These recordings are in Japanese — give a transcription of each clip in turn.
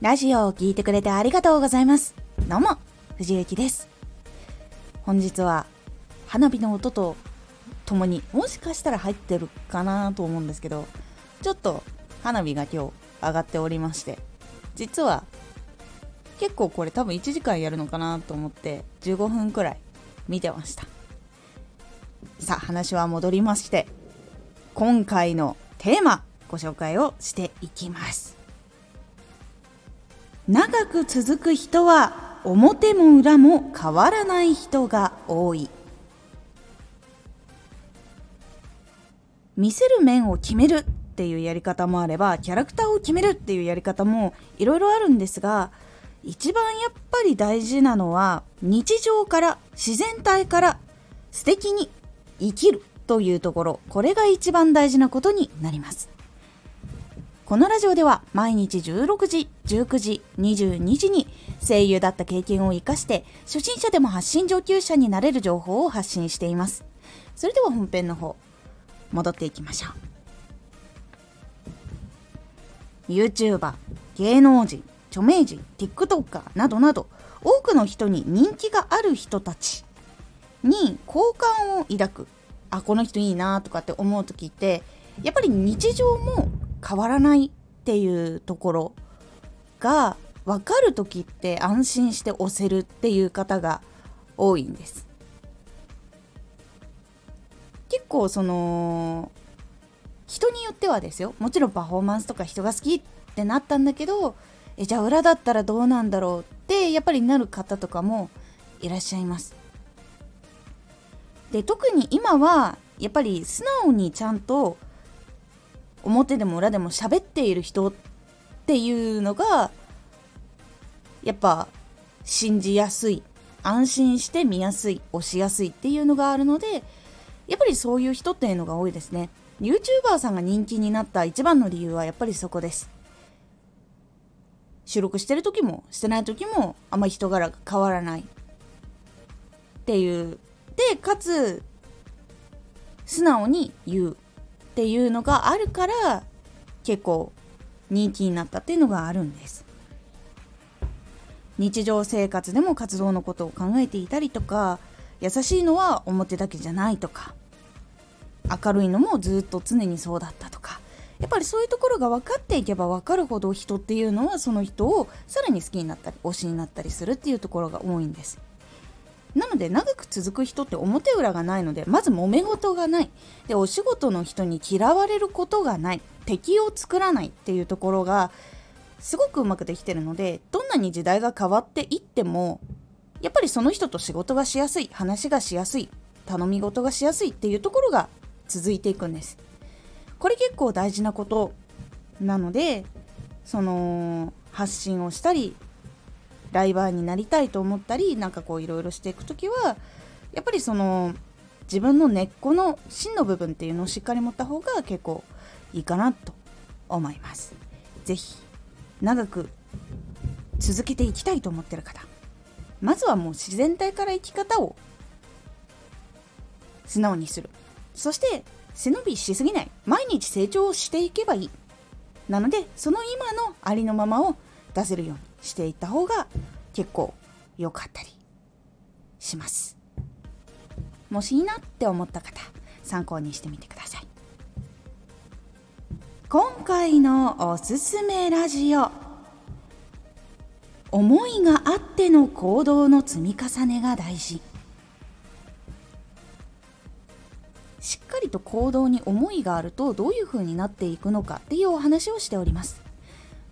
ラジオを聴いてくれてありがとうございます。どうも、藤幸です。本日は花火の音とともにもしかしたら入ってるかなと思うんですけど、ちょっと花火が今日上がっておりまして、実は結構これ多分1時間やるのかなと思って15分くらい見てました。さあ話は戻りまして、今回のテーマご紹介をしていきます。長く続く人は表も裏も変わらない人が多い。見せる面を決めるっていうやり方もあればキャラクターを決めるっていうやり方もいろいろあるんですが一番やっぱり大事なのは日常から自然体から素敵に生きるというところ。これが一番大事なことになります。このラジオでは毎日16時、19時、22時に声優だった経験を活かして初心者でも発信上級者になれる情報を発信しています。それでは本編の方、戻っていきましょう。YouTuber、芸能人、著名人、TikToker などなど多くの人に人気がある人たちに好感を抱く。あ、この人いいなとかって思う時ってやっぱり日常も変わらないっていうところが分かる時って安心して押せるっていう方が多いんです。結構その人によってはですよ。もちろんパフォーマンスとか人が好きってなったんだけどえじゃあ裏だったらどうなんだろうってやっぱりなる方とかもいらっしゃいます。で特に今はやっぱり素直にちゃんと表でも裏でも喋っている人っていうのがやっぱ信じやすい安心して見やすい押しやすいっていうのがあるのでやっぱりそういう人っていうのが多いですね。YouTuber さんが人気になった一番の理由はやっぱりそこです。収録してる時もしてない時もあんまり人柄が変わらないっていう。でかつ素直に言う。っていうのがあるから結構人気になったっていうのがあるんです。日常生活でも活動のことを考えていたりとか優しいのは表だけじゃないとか明るいのもずっと常にそうだったとか。やっぱりそういうところが分かっていけば分かるほど人っていうのはその人をさらに好きになったり推しになったりするっていうところが多いんです。なので長く続く人って表裏がないのでまず揉め事がない。でお仕事の人に嫌われることがない。敵を作らないっていうところがすごくうまくできてるのでどんなに時代が変わっていってもやっぱりその人と仕事がしやすい。話がしやすい。頼み事がしやすいっていうところが続いていくんです。これ結構大事なことなのでその発信をしたりライバーになりたいと思ったりなんかこういろいろしていく時はやっぱりその自分の根っこの芯の部分っていうのをしっかり持った方が結構いいかなと思います。是非長く続けていきたいと思ってる方。まずはもう自然体から生き方を素直にする。そして背伸びしすぎない。毎日成長していけばいい。なのでその今のありのままを出せるように。していった方が結構良かったりします。もしいいなって思った方参考にしてみてください。今回のおすすめラジオ。思いがあっての行動の積み重ねが大事。しっかりと行動に思いがあるとどういう風になっていくのかっていうお話をしております。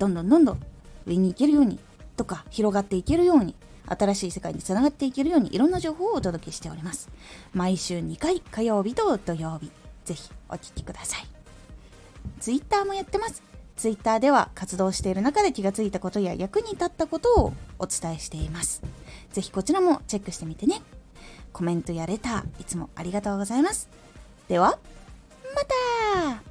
どんどんどんどん上に行けるようにとか広がっていけるように新しい世界につながっていけるようにいろんな情報をお届けしております毎週2回火曜日と土曜日ぜひお聴きください Twitter もやってます Twitter では活動している中で気がついたことや役に立ったことをお伝えしています。ぜひこちらもチェックしてみてね。コメントやレター、いつもありがとうございます。では、また